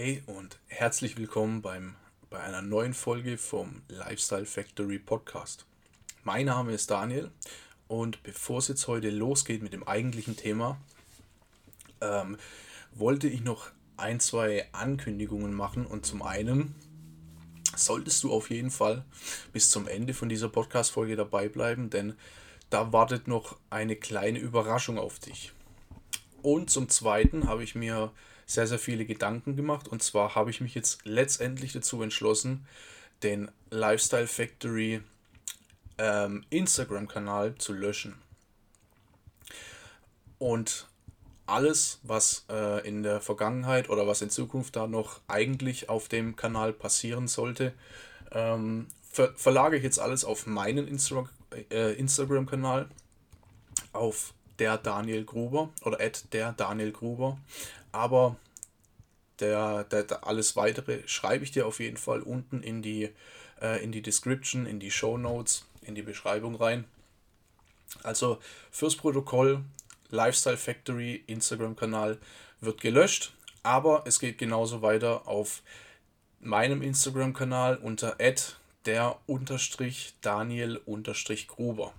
Hey und herzlich willkommen beim, bei einer neuen Folge vom Lifestyle Factory Podcast. Mein Name ist Daniel und bevor es jetzt heute losgeht mit dem eigentlichen Thema, ähm, wollte ich noch ein, zwei Ankündigungen machen. Und zum einen solltest du auf jeden Fall bis zum Ende von dieser Podcast-Folge dabei bleiben, denn da wartet noch eine kleine Überraschung auf dich. Und zum zweiten habe ich mir sehr, sehr viele Gedanken gemacht. Und zwar habe ich mich jetzt letztendlich dazu entschlossen, den Lifestyle Factory ähm, Instagram-Kanal zu löschen. Und alles, was äh, in der Vergangenheit oder was in Zukunft da noch eigentlich auf dem Kanal passieren sollte, ähm, ver verlagere ich jetzt alles auf meinen Insta äh, Instagram-Kanal, auf der Daniel Gruber oder at der Daniel Gruber. Aber der, der, der, alles weitere schreibe ich dir auf jeden Fall unten in die, äh, in die Description, in die Show Notes, in die Beschreibung rein. Also fürs Protokoll Lifestyle Factory Instagram-Kanal wird gelöscht, aber es geht genauso weiter auf meinem Instagram-Kanal unter der Daniel Gruber.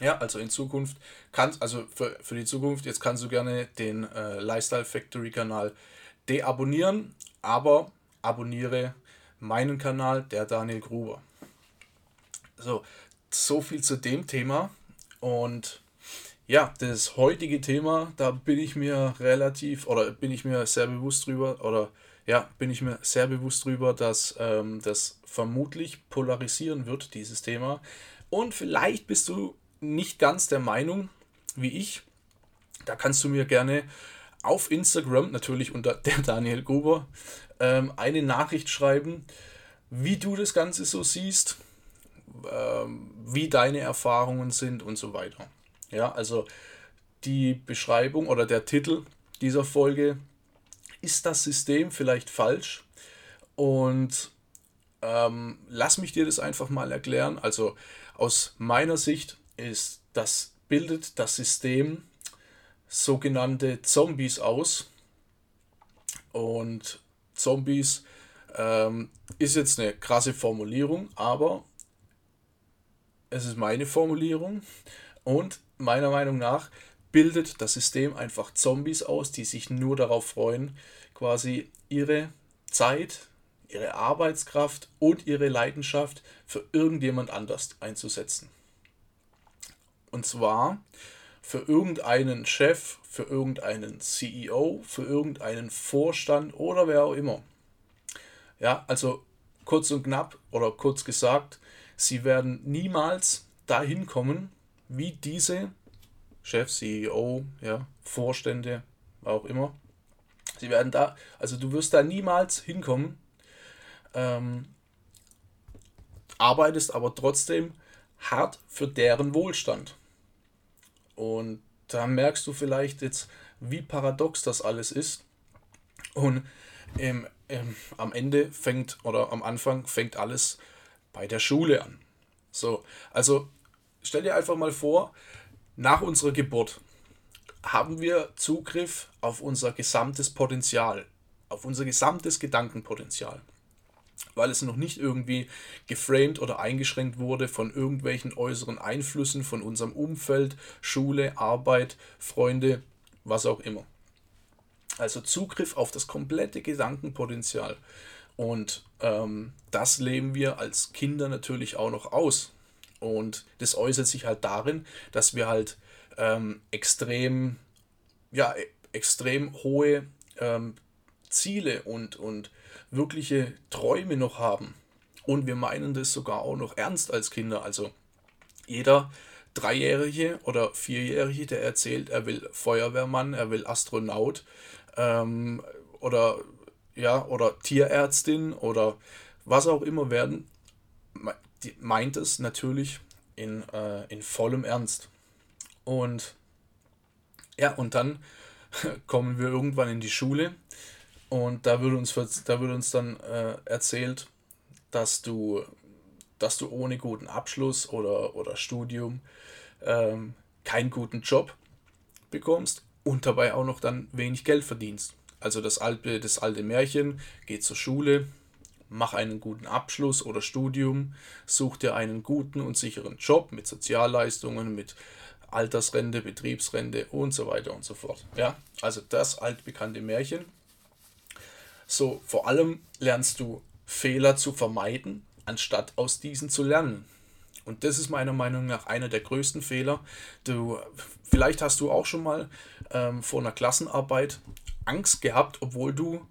Ja, also in Zukunft kannst, also für, für die Zukunft, jetzt kannst du gerne den äh, Lifestyle Factory Kanal deabonnieren, aber abonniere meinen Kanal, der Daniel Gruber. So, so viel zu dem Thema. Und ja, das heutige Thema, da bin ich mir relativ oder bin ich mir sehr bewusst drüber oder ja, bin ich mir sehr bewusst drüber, dass ähm, das vermutlich polarisieren wird, dieses Thema. Und vielleicht bist du nicht ganz der Meinung wie ich. Da kannst du mir gerne auf Instagram, natürlich unter der Daniel Gruber, ähm, eine Nachricht schreiben, wie du das Ganze so siehst, ähm, wie deine Erfahrungen sind und so weiter. Ja, also die Beschreibung oder der Titel dieser Folge ist das System vielleicht falsch und ähm, lass mich dir das einfach mal erklären. Also aus meiner Sicht ist das bildet das System sogenannte Zombies aus. Und Zombies ähm, ist jetzt eine krasse Formulierung, aber es ist meine Formulierung und meiner Meinung nach bildet das System einfach Zombies aus, die sich nur darauf freuen, quasi ihre Zeit, ihre Arbeitskraft und ihre Leidenschaft für irgendjemand anders einzusetzen. Und zwar für irgendeinen Chef, für irgendeinen CEO, für irgendeinen Vorstand oder wer auch immer. Ja, also kurz und knapp oder kurz gesagt, sie werden niemals dahin kommen, wie diese Chef, CEO, ja, Vorstände, auch immer. Sie werden da, also du wirst da niemals hinkommen, ähm, arbeitest aber trotzdem hart für deren Wohlstand. Und da merkst du vielleicht jetzt, wie paradox das alles ist. Und ähm, ähm, am Ende fängt oder am Anfang fängt alles bei der Schule an. So, also stell dir einfach mal vor, nach unserer Geburt haben wir Zugriff auf unser gesamtes Potenzial, auf unser gesamtes Gedankenpotenzial weil es noch nicht irgendwie geframed oder eingeschränkt wurde von irgendwelchen äußeren Einflüssen von unserem Umfeld, Schule, Arbeit, Freunde, was auch immer. Also Zugriff auf das komplette Gedankenpotenzial. Und ähm, das leben wir als Kinder natürlich auch noch aus. Und das äußert sich halt darin, dass wir halt ähm, extrem, ja, extrem hohe ähm, Ziele und, und wirkliche Träume noch haben. Und wir meinen das sogar auch noch ernst als Kinder. Also jeder Dreijährige oder Vierjährige, der erzählt, er will Feuerwehrmann, er will Astronaut ähm, oder ja oder Tierärztin oder was auch immer werden, meint es natürlich in, äh, in vollem Ernst. Und ja, und dann kommen wir irgendwann in die Schule und da wird uns, da wird uns dann äh, erzählt, dass du, dass du ohne guten Abschluss oder, oder Studium ähm, keinen guten Job bekommst und dabei auch noch dann wenig Geld verdienst. Also das alte, das alte Märchen, geh zur Schule, mach einen guten Abschluss oder Studium, such dir einen guten und sicheren Job mit Sozialleistungen, mit Altersrente, Betriebsrente und so weiter und so fort. Ja, also das altbekannte Märchen. So, vor allem lernst du Fehler zu vermeiden, anstatt aus diesen zu lernen. Und das ist meiner Meinung nach einer der größten Fehler. Du, vielleicht hast du auch schon mal ähm, vor einer Klassenarbeit Angst gehabt, obwohl du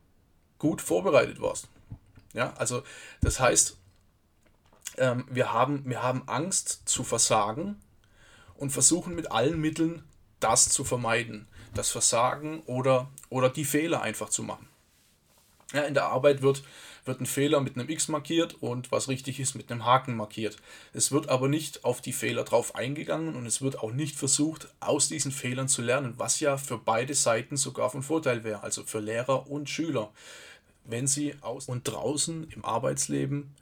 gut vorbereitet warst. Ja, also das heißt, ähm, wir, haben, wir haben Angst zu versagen und versuchen mit allen Mitteln das zu vermeiden. Das Versagen oder, oder die Fehler einfach zu machen. Ja, in der Arbeit wird, wird ein Fehler mit einem X markiert und was richtig ist mit einem Haken markiert. Es wird aber nicht auf die Fehler drauf eingegangen und es wird auch nicht versucht, aus diesen Fehlern zu lernen, was ja für beide Seiten sogar von Vorteil wäre, also für Lehrer und Schüler. Wenn sie aus und draußen im Arbeitsleben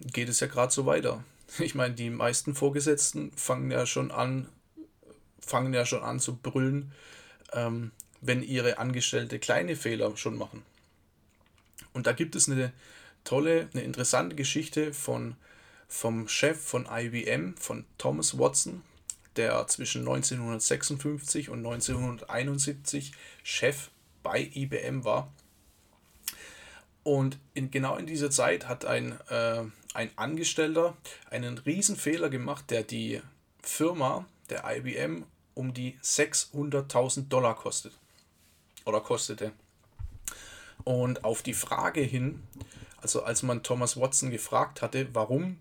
geht es ja gerade so weiter. Ich meine, die meisten Vorgesetzten fangen ja schon an, fangen ja schon an zu brüllen, ähm, wenn ihre Angestellte kleine Fehler schon machen. Und da gibt es eine tolle, eine interessante Geschichte von, vom Chef von IBM, von Thomas Watson, der zwischen 1956 und 1971 Chef bei IBM war. Und in, genau in dieser Zeit hat ein, äh, ein Angestellter einen Fehler gemacht, der die Firma, der IBM, um die 600.000 Dollar kostet. Oder kostete. Und auf die Frage hin, also als man Thomas Watson gefragt hatte, warum,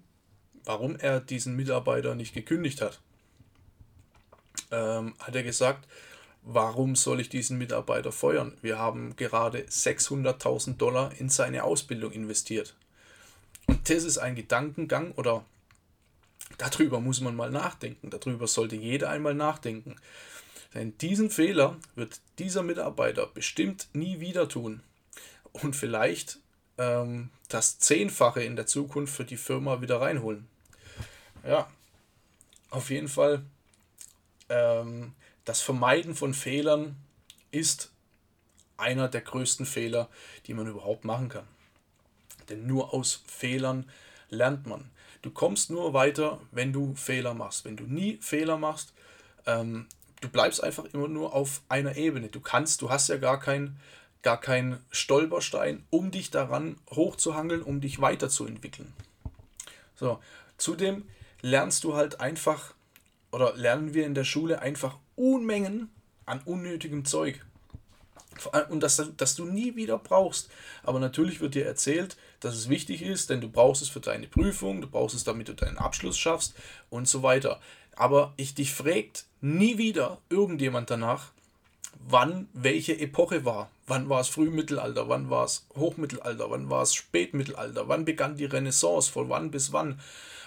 warum er diesen Mitarbeiter nicht gekündigt hat, ähm, hat er gesagt, warum soll ich diesen Mitarbeiter feuern? Wir haben gerade 600.000 Dollar in seine Ausbildung investiert. Und das ist ein Gedankengang oder darüber muss man mal nachdenken. Darüber sollte jeder einmal nachdenken. Denn diesen Fehler wird dieser Mitarbeiter bestimmt nie wieder tun und vielleicht ähm, das Zehnfache in der Zukunft für die Firma wieder reinholen. Ja, auf jeden Fall ähm, das Vermeiden von Fehlern ist einer der größten Fehler, die man überhaupt machen kann. Denn nur aus Fehlern lernt man. Du kommst nur weiter, wenn du Fehler machst. Wenn du nie Fehler machst, ähm, du bleibst einfach immer nur auf einer Ebene. Du kannst, du hast ja gar kein, gar keinen Stolperstein, um dich daran hochzuhangeln, um dich weiterzuentwickeln. So, zudem lernst du halt einfach, oder lernen wir in der Schule einfach Unmengen an unnötigem Zeug. Und das, das du nie wieder brauchst. Aber natürlich wird dir erzählt, dass es wichtig ist, denn du brauchst es für deine Prüfung, du brauchst es, damit du deinen Abschluss schaffst und so weiter. Aber ich dich fragt nie wieder irgendjemand danach, wann welche Epoche war. Wann war es Frühmittelalter, wann war es Hochmittelalter, wann war es Spätmittelalter, wann begann die Renaissance, von wann bis wann,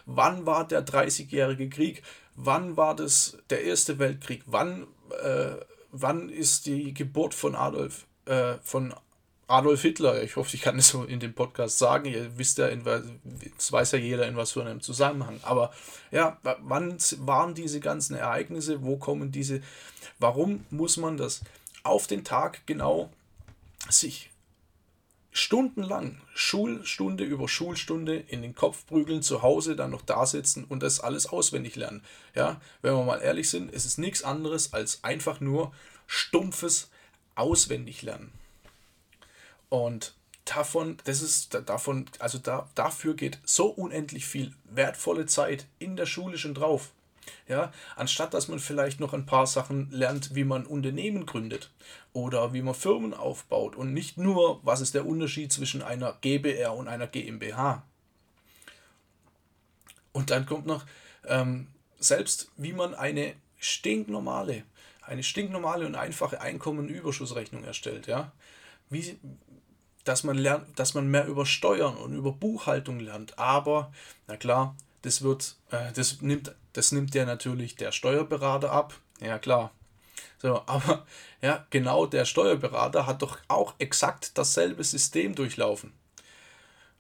wann war der Dreißigjährige Krieg, wann war das der Erste Weltkrieg, wann, äh, wann ist die Geburt von Adolf, äh, von Adolf Hitler, ich hoffe, ich kann es so in dem Podcast sagen, ihr wisst ja, in, das weiß ja jeder in was für einem Zusammenhang, aber ja, wann waren diese ganzen Ereignisse, wo kommen diese, warum muss man das auf den Tag genau sich stundenlang Schulstunde über Schulstunde in den Kopf prügeln, zu Hause dann noch da sitzen und das alles auswendig lernen. Ja, wenn wir mal ehrlich sind, ist es nichts anderes als einfach nur stumpfes auswendig lernen. Und davon, das ist davon, also da, dafür geht so unendlich viel wertvolle Zeit in der Schule schon drauf. Ja, anstatt dass man vielleicht noch ein paar Sachen lernt, wie man Unternehmen gründet oder wie man Firmen aufbaut und nicht nur, was ist der Unterschied zwischen einer GBR und einer GmbH. Und dann kommt noch, ähm, selbst wie man eine stinknormale, eine stinknormale und einfache Einkommenüberschussrechnung erstellt, ja. Wie, dass man lernt, dass man mehr über Steuern und über Buchhaltung lernt. Aber, na klar, das wird, äh, das nimmt, das nimmt ja natürlich der Steuerberater ab. Ja klar. So, aber ja, genau der Steuerberater hat doch auch exakt dasselbe System durchlaufen.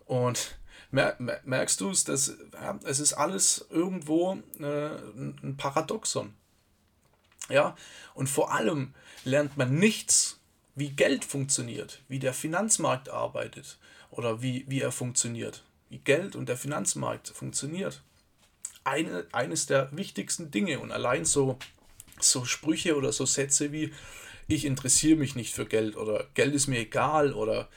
Und merkst du es, dass ja, es ist alles irgendwo äh, ein Paradoxon. Ja, und vor allem lernt man nichts wie Geld funktioniert, wie der Finanzmarkt arbeitet oder wie, wie er funktioniert, Geld und der Finanzmarkt funktioniert. Eine, eines der wichtigsten Dinge und allein so, so Sprüche oder so Sätze wie ich interessiere mich nicht für Geld oder Geld ist mir egal oder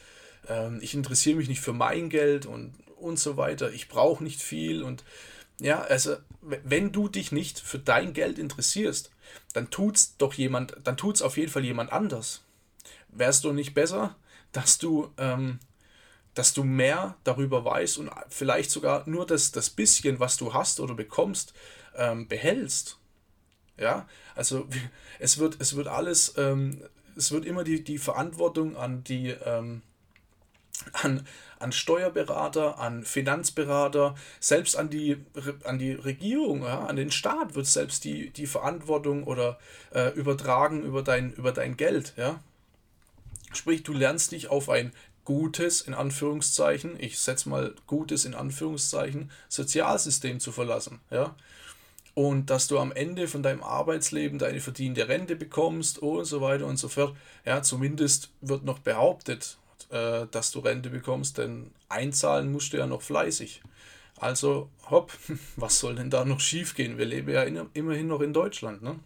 ähm, ich interessiere mich nicht für mein Geld und, und so weiter, ich brauche nicht viel und ja, also wenn du dich nicht für dein Geld interessierst, dann tut's doch jemand, dann tut's auf jeden Fall jemand anders. Wärst du nicht besser, dass du, ähm, dass du mehr darüber weißt und vielleicht sogar nur das, das bisschen, was du hast oder bekommst, ähm, behältst? Ja, also es wird, es wird alles, ähm, es wird immer die, die Verantwortung an die, ähm, an, an Steuerberater, an Finanzberater, selbst an die, an die Regierung, ja, an den Staat wird selbst die, die Verantwortung oder äh, übertragen über dein, über dein Geld. Ja? Sprich, du lernst dich auf ein gutes, in Anführungszeichen, ich setze mal gutes in Anführungszeichen, Sozialsystem zu verlassen. Ja? Und dass du am Ende von deinem Arbeitsleben deine verdiente Rente bekommst und so weiter und so fort. Ja, zumindest wird noch behauptet, äh, dass du Rente bekommst, denn einzahlen musst du ja noch fleißig. Also, hopp, was soll denn da noch schief gehen? Wir leben ja in, immerhin noch in Deutschland, ne?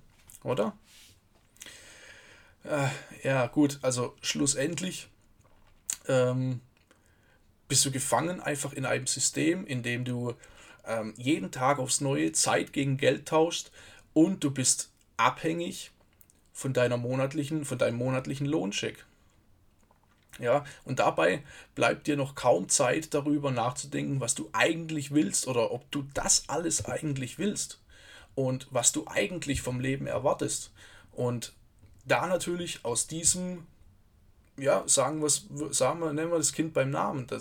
Oder? Äh, ja, gut, also schlussendlich ähm, bist du gefangen einfach in einem System, in dem du ähm, jeden Tag aufs Neue Zeit gegen Geld tauschst und du bist abhängig von deiner monatlichen, von deinem monatlichen Lohncheck. Ja, und dabei bleibt dir noch kaum Zeit darüber nachzudenken, was du eigentlich willst oder ob du das alles eigentlich willst und was du eigentlich vom Leben erwartest. Und da natürlich aus diesem, ja, sagen wir, sagen wir, nennen wir das Kind beim Namen, da,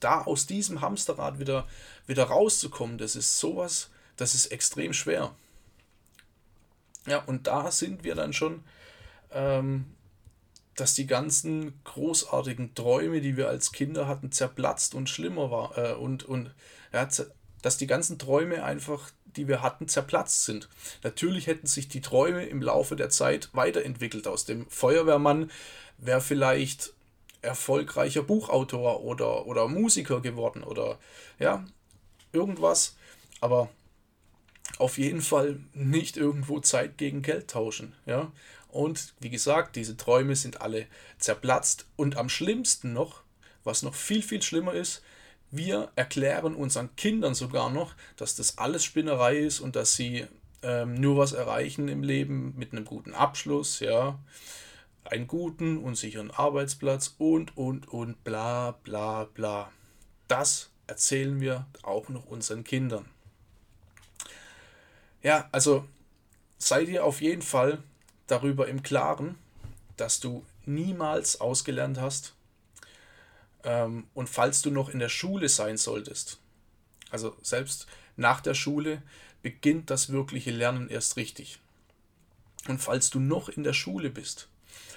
da aus diesem Hamsterrad wieder, wieder rauszukommen, das ist sowas, das ist extrem schwer. Ja, und da sind wir dann schon ähm, dass die ganzen großartigen Träume, die wir als Kinder hatten, zerplatzt und schlimmer war äh, und, und ja, dass die ganzen Träume einfach, die wir hatten, zerplatzt sind. Natürlich hätten sich die Träume im Laufe der Zeit weiterentwickelt. Aus dem Feuerwehrmann wäre vielleicht erfolgreicher Buchautor oder, oder Musiker geworden oder ja, irgendwas. Aber auf jeden Fall nicht irgendwo Zeit gegen Geld tauschen. Ja? Und wie gesagt, diese Träume sind alle zerplatzt. Und am schlimmsten noch, was noch viel, viel schlimmer ist, wir erklären unseren Kindern sogar noch, dass das alles Spinnerei ist und dass sie ähm, nur was erreichen im Leben mit einem guten Abschluss, ja, einen guten und sicheren Arbeitsplatz und, und, und, bla, bla, bla. Das erzählen wir auch noch unseren Kindern. Ja, also seid ihr auf jeden Fall darüber im Klaren, dass du niemals ausgelernt hast. Ähm, und falls du noch in der Schule sein solltest, also selbst nach der Schule beginnt das wirkliche Lernen erst richtig. Und falls du noch in der Schule bist,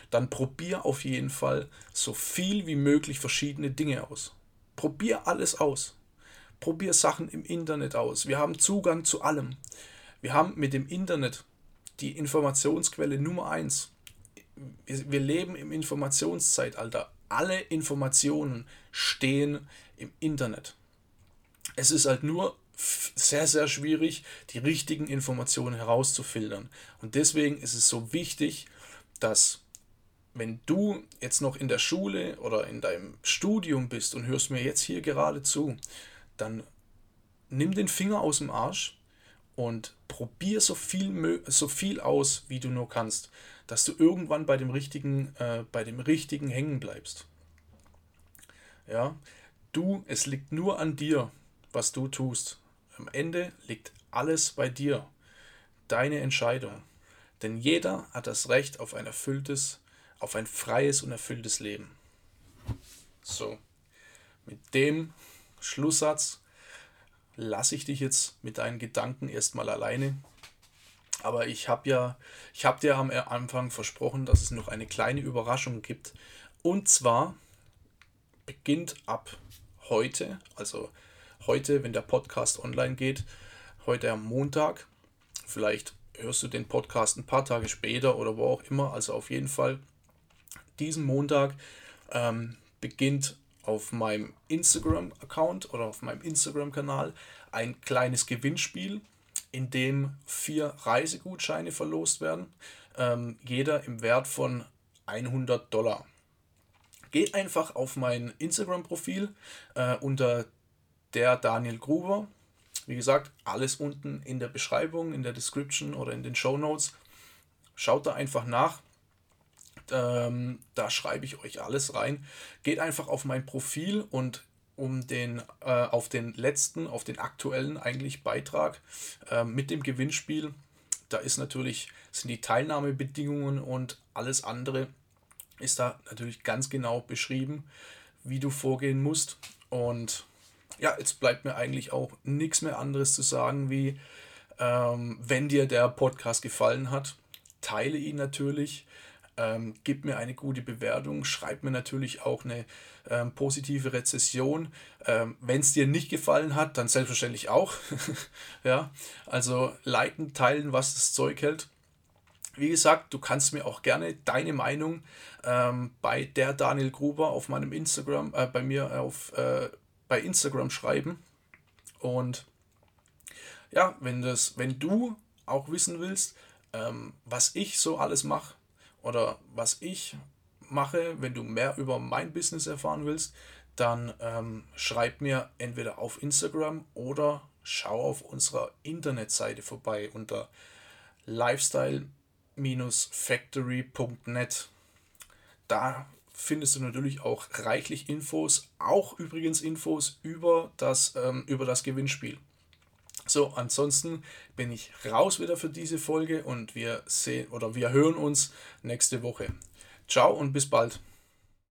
dann probier auf jeden Fall so viel wie möglich verschiedene Dinge aus. Probier alles aus. Probier Sachen im Internet aus. Wir haben Zugang zu allem. Wir haben mit dem Internet die Informationsquelle Nummer eins. Wir, wir leben im Informationszeitalter. Alle Informationen stehen im Internet. Es ist halt nur sehr, sehr schwierig, die richtigen Informationen herauszufiltern. Und deswegen ist es so wichtig, dass wenn du jetzt noch in der Schule oder in deinem Studium bist und hörst mir jetzt hier gerade zu, dann nimm den Finger aus dem Arsch und probier so viel, so viel aus, wie du nur kannst, dass du irgendwann bei dem richtigen, äh, bei dem richtigen hängen bleibst. Ja, du, es liegt nur an dir, was du tust. Am Ende liegt alles bei dir, deine Entscheidung. Denn jeder hat das Recht auf ein erfülltes, auf ein freies und erfülltes Leben. So, mit dem Schlusssatz lasse ich dich jetzt mit deinen Gedanken erstmal alleine. Aber ich habe ja, ich habe dir am Anfang versprochen, dass es noch eine kleine Überraschung gibt. Und zwar beginnt ab heute, also heute, wenn der Podcast online geht, heute am Montag, vielleicht hörst du den Podcast ein paar Tage später oder wo auch immer, also auf jeden Fall diesem Montag ähm, beginnt auf meinem Instagram-Account oder auf meinem Instagram-Kanal ein kleines Gewinnspiel, in dem vier Reisegutscheine verlost werden, ähm, jeder im Wert von 100 Dollar. Geht einfach auf mein Instagram-Profil äh, unter der Daniel Gruber. Wie gesagt, alles unten in der Beschreibung, in der Description oder in den Show Notes. Schaut da einfach nach. Ähm, da schreibe ich euch alles rein. Geht einfach auf mein Profil und um den äh, auf den letzten, auf den aktuellen eigentlich Beitrag äh, mit dem Gewinnspiel. Da ist natürlich sind die Teilnahmebedingungen und alles andere ist da natürlich ganz genau beschrieben, wie du vorgehen musst. Und ja, jetzt bleibt mir eigentlich auch nichts mehr anderes zu sagen, wie ähm, wenn dir der Podcast gefallen hat, teile ihn natürlich. Ähm, gib mir eine gute Bewertung, schreib mir natürlich auch eine ähm, positive Rezession. Ähm, Wenn es dir nicht gefallen hat, dann selbstverständlich auch. ja, also liken, teilen, was das Zeug hält. Wie gesagt, du kannst mir auch gerne deine Meinung ähm, bei der Daniel Gruber auf meinem Instagram, äh, bei mir auf äh, bei Instagram schreiben. Und ja, wenn das, wenn du auch wissen willst, ähm, was ich so alles mache oder was ich mache, wenn du mehr über mein Business erfahren willst, dann ähm, schreib mir entweder auf Instagram oder schau auf unserer Internetseite vorbei unter lifestyle-factory.net. Da findest du natürlich auch reichlich Infos, auch übrigens Infos über das, ähm, über das Gewinnspiel. So, ansonsten bin ich raus wieder für diese Folge und wir sehen oder wir hören uns nächste Woche. Ciao und bis bald.